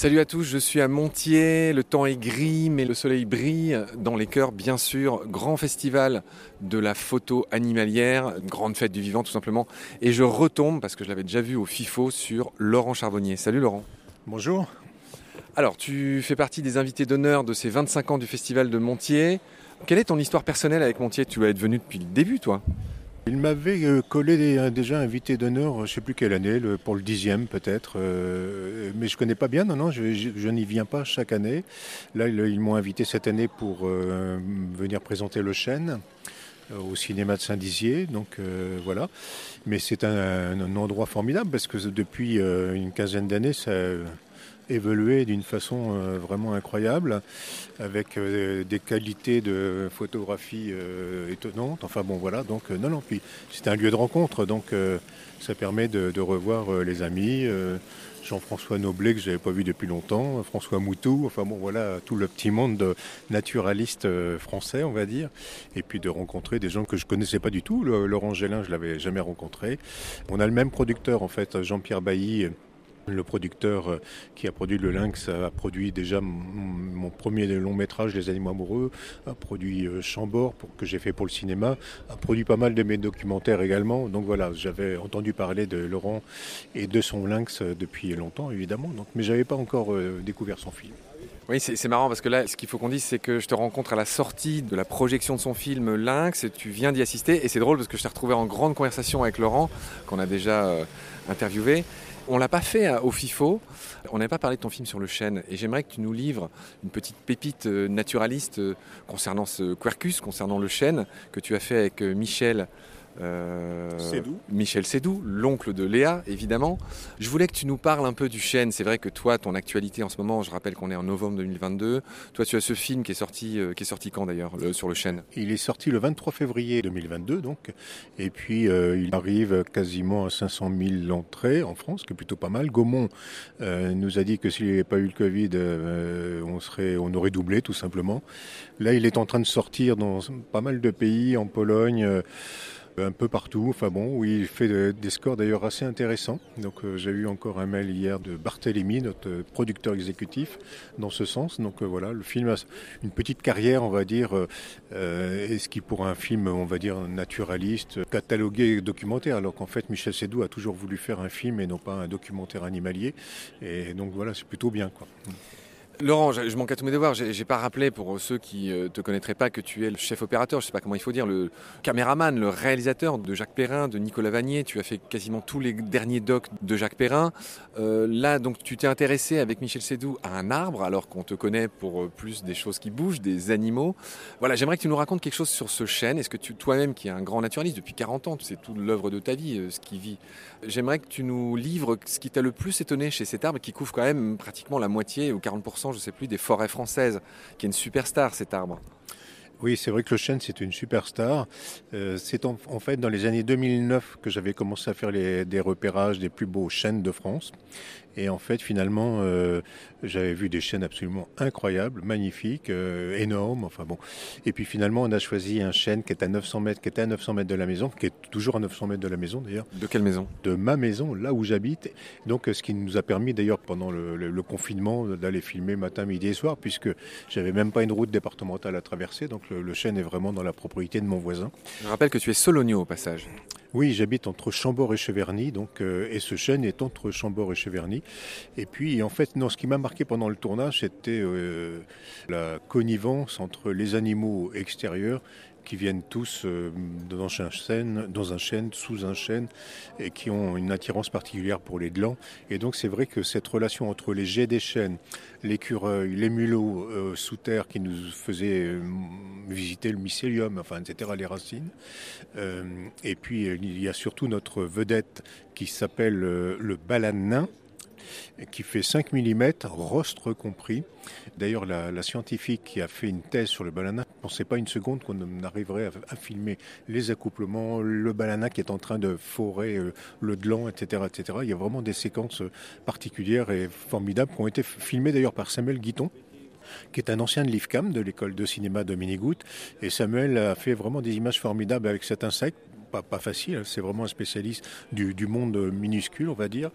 Salut à tous, je suis à Montier, le temps est gris mais le soleil brille dans les cœurs bien sûr, grand festival de la photo animalière, grande fête du vivant tout simplement et je retombe parce que je l'avais déjà vu au FIFO sur Laurent Charbonnier. Salut Laurent. Bonjour. Alors tu fais partie des invités d'honneur de ces 25 ans du festival de Montier. Quelle est ton histoire personnelle avec Montier? Tu es venu depuis le début toi il m'avait euh, collé déjà invité d'honneur, je ne sais plus quelle année, pour le dixième peut-être, euh, mais je ne connais pas bien, non, non, je, n'y viens pas chaque année. Là, ils m'ont invité cette année pour euh, venir présenter Le Chêne au cinéma de Saint-Dizier, donc voilà. Mais c'est un, endroit formidable parce que depuis une quinzaine d'années, ça évolué d'une façon euh, vraiment incroyable, avec euh, des qualités de photographie euh, étonnantes. Enfin bon, voilà, donc non, non, puis c'est un lieu de rencontre, donc ça permet de, revoir les amis. Jean-François Noblet que je n'avais pas vu depuis longtemps, François Moutou, enfin bon voilà, tout le petit monde de naturalistes français on va dire, et puis de rencontrer des gens que je connaissais pas du tout. Laurent Gélin, je l'avais jamais rencontré. On a le même producteur en fait, Jean-Pierre Bailly, le producteur euh, qui a produit Le Lynx a produit déjà mon premier long métrage, Les Animaux Amoureux, a produit euh, Chambord pour, que j'ai fait pour le cinéma, a produit pas mal de mes documentaires également. Donc voilà, j'avais entendu parler de Laurent et de son Lynx euh, depuis longtemps évidemment, mais j'avais pas encore découvert son film. Oui, c'est marrant parce que là, ce qu'il faut qu'on dise, c'est que je te rencontre à la sortie de la projection de son film Lynx, et tu viens d'y assister, et c'est drôle parce que je t'ai retrouvé en grande conversation avec Laurent, qu'on a déjà interviewé. On l'a pas fait au FIFO. On n'a pas parlé de ton film sur le chêne. Et j'aimerais que tu nous livres une petite pépite euh, naturaliste euh, concernant ce Quercus, concernant le chêne, que tu as fait avec euh, Michel euh, Michel Sédou, l'oncle de Léa, évidemment. Je voulais que tu nous parles un peu du chêne. C'est vrai que toi, ton actualité en ce moment, je rappelle qu'on est en novembre 2022. Toi, tu as ce film qui est sorti, euh, qui est sorti quand d'ailleurs, sur le chêne? Il est sorti le 23 février 2022, donc. Et puis, euh, il arrive quasiment à 500 000 entrées en France, ce qui est plutôt pas mal. Gaumont nous a dit que s'il n'y avait pas eu le Covid, on, serait, on aurait doublé, tout simplement. Là, il est en train de sortir dans pas mal de pays, en Pologne un peu partout. Enfin bon, oui, il fait des scores d'ailleurs assez intéressants. Donc euh, j'ai eu encore un mail hier de Barthélémy, notre producteur exécutif, dans ce sens. Donc euh, voilà, le film a une petite carrière, on va dire, euh, est ce qui pour un film, on va dire, naturaliste, catalogué documentaire, alors qu'en fait Michel Sédou a toujours voulu faire un film et non pas un documentaire animalier. Et donc voilà, c'est plutôt bien. quoi. Laurent, je, manque à tous mes devoirs. J'ai pas rappelé pour ceux qui ne euh, te connaîtraient pas que tu es le chef opérateur, je sais pas comment il faut dire, le caméraman, le réalisateur de Jacques Perrin, de Nicolas Vanier. Tu as fait quasiment tous les derniers docs de Jacques Perrin. Euh, là, donc, tu t'es intéressé avec Michel Sédou à un arbre, alors qu'on te connaît pour euh, plus des choses qui bougent, des animaux. Voilà, j'aimerais que tu nous racontes quelque chose sur ce chêne. Est-ce que tu, toi-même, qui es un grand naturaliste depuis 40 ans, c'est toute l'œuvre de ta vie, ce qui vit. J'aimerais que tu nous livres ce qui t'a le plus étonné chez cet arbre qui couvre quand même pratiquement la moitié ou 40% je sais plus, des forêts françaises, qui est une superstar cet arbre. Oui, c'est vrai que le chêne, c'est une superstar. Euh, c'est en, fait dans les années 2009 que j'avais commencé à faire des repérages des plus beaux chênes de France. Et en fait, finalement, euh, j'avais vu des chênes absolument incroyables, magnifiques, euh, énormes. Enfin bon. Et puis finalement, on a choisi un chêne qui est à 900 mètres, qui était à 900 mètres de la maison, qui est toujours à 900 mètres de la maison d'ailleurs. De quelle maison? De ma maison, là où j'habite. Donc, ce qui nous a permis d'ailleurs pendant le, confinement d'aller filmer matin, midi et soir, puisque j'avais même pas une route départementale à traverser. Donc, le, le chêne est vraiment dans la propriété de mon voisin. Je rappelle que tu es solonio au passage. Oui, j'habite entre Chambord et Cheverny, donc, euh, et ce chêne est entre Chambord et Cheverny. Et puis, en fait, non, ce qui m'a marqué pendant le tournage, c'était euh, la connivence entre les animaux extérieurs qui viennent tous euh, dans un chêne, dans un chêne, sous un chêne, et qui ont une attirance particulière pour les glands. Et donc c'est vrai que cette relation entre les jets des chênes, l'écureuil, les mulots euh, sous terre qui nous faisaient euh, visiter le mycélium, enfin etc., les racines. et puis il y a surtout notre vedette qui s'appelle le balanin qui fait 5 mm, rostre compris. D'ailleurs, la, scientifique qui a fait une thèse sur le balana ne pensait pas une seconde qu'on arriverait à, filmer les accouplements, le balana qui est en train de forer euh, le gland, etc., etc. Il y a vraiment des séquences particulières et formidables qui ont été filmées d'ailleurs par Samuel Guiton qui est un ancien de l'IFCAM, de l'école de cinéma de Minigout. Et Samuel a fait vraiment des images formidables avec cet insecte pas, facile, hein. c'est vraiment un spécialiste du, du, monde minuscule, on va dire.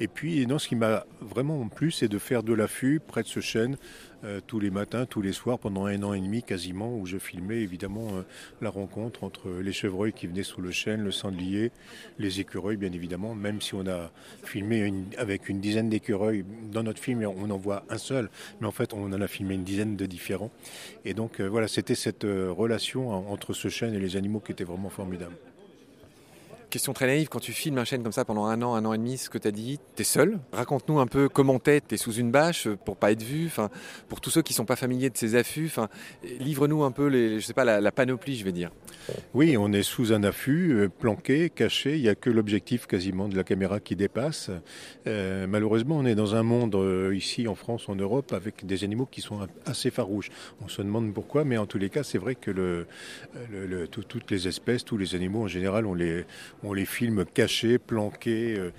Et puis, non, ce qui m'a vraiment plu, c'est de faire de l'affût près de ce chêne euh, tous les matins, tous les soirs, pendant un an et demi quasiment, où je filmais évidemment euh, la rencontre entre les chevreuils qui venaient sous le chêne, le sanglier, les écureuils bien évidemment, même si on a filmé avec une dizaine d'écureuils, dans notre film on en voit un seul, mais en fait on en a filmé une dizaine de différents. Et donc euh, voilà, c'était cette relation entre ce chêne et les animaux qui était vraiment formidable. Question très naïve, quand tu filmes un chêne comme ça pendant un an, un an et demi, ce que tu as dit, tu es seul. Raconte-nous un peu comment t'es, es sous une bâche pour pas être vu, enfin, pour tous ceux qui sont pas familiers de ces affûts, enfin, livre-nous un peu je sais pas, la, panoplie, je vais dire. Oui, on est sous un affût, euh, planqué, caché, il n'y a que l'objectif quasiment de la caméra qui dépasse. Euh, malheureusement, on est dans un monde euh, ici en France, en Europe, avec des animaux qui sont assez farouches. On se demande pourquoi, mais en tous les cas, c'est vrai que le, toutes les espèces, tous les animaux en général, on les on les filme cachés, planqués. Euh,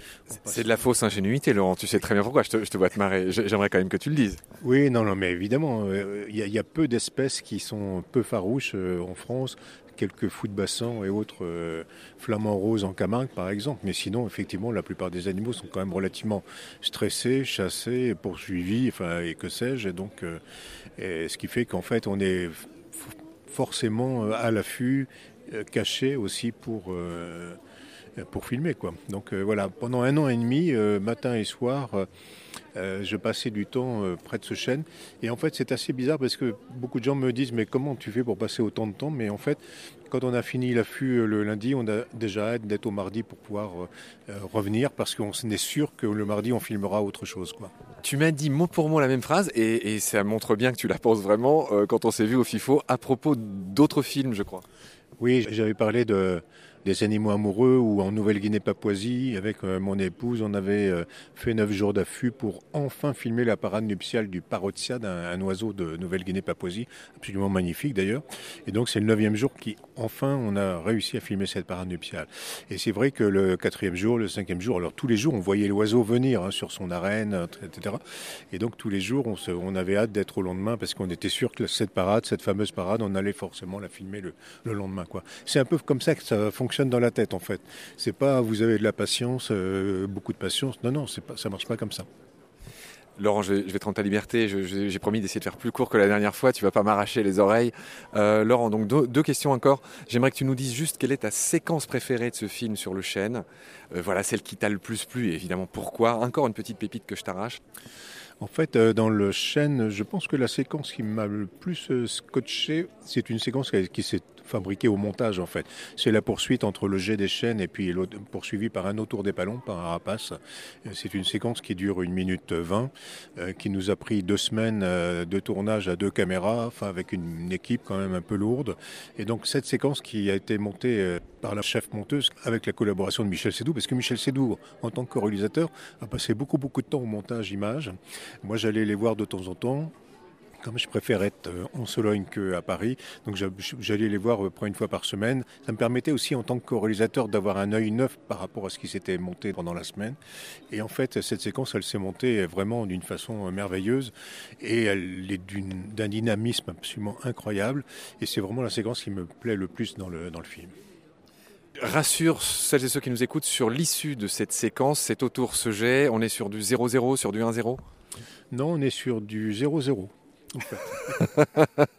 c'est de la fausse ingénuité, Laurent. Tu sais très bien pourquoi. Je te, vois te marrer. J'aimerais quand même que tu le dises. Oui, non, non, mais évidemment, euh, il y, a peu d'espèces qui sont peu farouches euh, en France quelques fous de bassin et autres flamants roses en Camargue, par exemple. Mais sinon, effectivement, la plupart des animaux sont quand même relativement stressés, chassés, poursuivis, enfin, et que sais-je. Et donc, ce qui fait qu'en fait, on est forcément à l'affût, caché aussi pour pour filmer quoi. Donc euh, voilà, pendant un an et demi, euh, matin et soir, euh, je passais du temps près de ce chêne. Et en fait, c'est assez bizarre parce que beaucoup de gens me disent mais comment tu fais pour passer autant de temps? Mais en fait, quand on a fini l'affût le lundi, on a déjà hâte d'être au mardi pour pouvoir revenir parce qu'on est sûr que le mardi on filmera autre chose quoi. Tu m'as dit mot pour mot la même phrase et, et ça montre bien que tu la penses vraiment quand on s'est vu au FIFO à propos d'autres films, je crois. Oui, j'avais parlé de des animaux amoureux ou en Nouvelle-Guinée-Papouasie, avec euh, mon épouse, on avait euh, fait neuf jours d'affût pour enfin filmer la parade nuptiale du parotia, un, oiseau de Nouvelle-Guinée-Papouasie, absolument magnifique d'ailleurs. Et donc c'est le neuvième jour qui, enfin, on a réussi à filmer cette parade nuptiale. Et c'est vrai que le quatrième jour, le cinquième jour, alors tous les jours, on voyait l'oiseau venir hein, sur son arène, etc. Et donc tous les jours, on, avait hâte d'être au lendemain parce qu'on était sûr que cette parade, cette fameuse parade, on allait forcément la filmer le, le lendemain. C'est un peu comme ça que ça fonctionne dans la tête en fait. C'est pas vous avez de la patience, euh, beaucoup de patience. Non, non, c'est pas, ça marche pas comme ça. Laurent, je vais, te rendre ta liberté. J'ai promis d'essayer de faire plus court que la dernière fois. Tu vas pas m'arracher les oreilles. Euh, Laurent, donc deux, questions encore. J'aimerais que tu nous dises juste quelle est ta séquence préférée de ce film sur le chêne. Euh, voilà, celle qui t'a le plus plu et évidemment pourquoi? Encore une petite pépite que je t'arrache. En fait, dans le chêne, je pense que la séquence qui m'a le plus scotché, c'est une séquence qui s'est fabriqué au montage en fait. C'est la poursuite entre le jet des chaînes et puis poursuivi par un autour des palons, par un rapace. Euh, c'est une séquence qui dure une minute vingt, euh, qui nous a pris deux semaines euh, de tournage à deux caméras, enfin avec une, équipe quand même un peu lourde. Et donc cette séquence qui a été montée par la chef monteuse avec la collaboration de Michel Sédou, parce que Michel Sédou, en tant que réalisateur, a passé beaucoup beaucoup de temps au montage image. Moi j'allais les voir de temps en temps comme je préfère être euh, en Sologne qu'à Paris, donc j'allais les voir euh, une fois par semaine. Ça me permettait aussi en tant que réalisateur d'avoir un œil neuf par rapport à ce qui s'était monté pendant la semaine. Et en fait, cette séquence, elle s'est montée vraiment d'une façon merveilleuse et elle est d'un dynamisme absolument incroyable. Et c'est vraiment la séquence qui me plaît le plus dans le, dans le film rassure celles et ceux qui nous écoutent sur l'issue de cette séquence, cet autour ce jet, on est sur du 0-0, sur du 1-0 Non, on est sur du 0-0.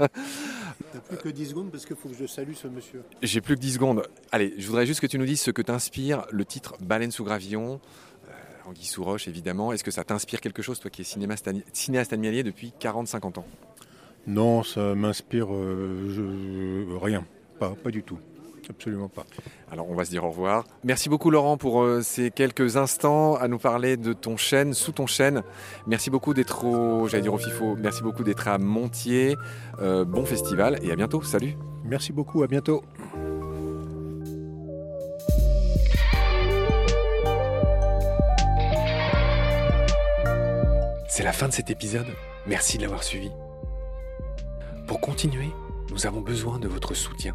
T'as plus que 10 secondes parce qu'il faut que je salue ce monsieur. J'ai plus que 10 secondes. Allez, je voudrais juste que tu nous dises ce que t'inspire le titre Baleine sous gravillon. Euh, Anguille sous roche, évidemment. Est-ce que ça t'inspire quelque chose, toi qui es cinéaste, cinéaste animalier depuis 40-50 ans? Non, ça m'inspire euh, rien. Pas, pas du tout. Absolument pas. Alors on va se dire au revoir. Merci beaucoup Laurent pour euh, ces quelques instants à nous parler de ton chêne, sous ton chêne. Merci beaucoup d'être au, j'allais dire au FIFO, merci beaucoup d'être à Montier. Euh, bon festival et à bientôt. Salut. Merci beaucoup, à bientôt. C'est la fin de cet épisode. Merci de l'avoir suivi. Pour continuer, nous avons besoin de votre soutien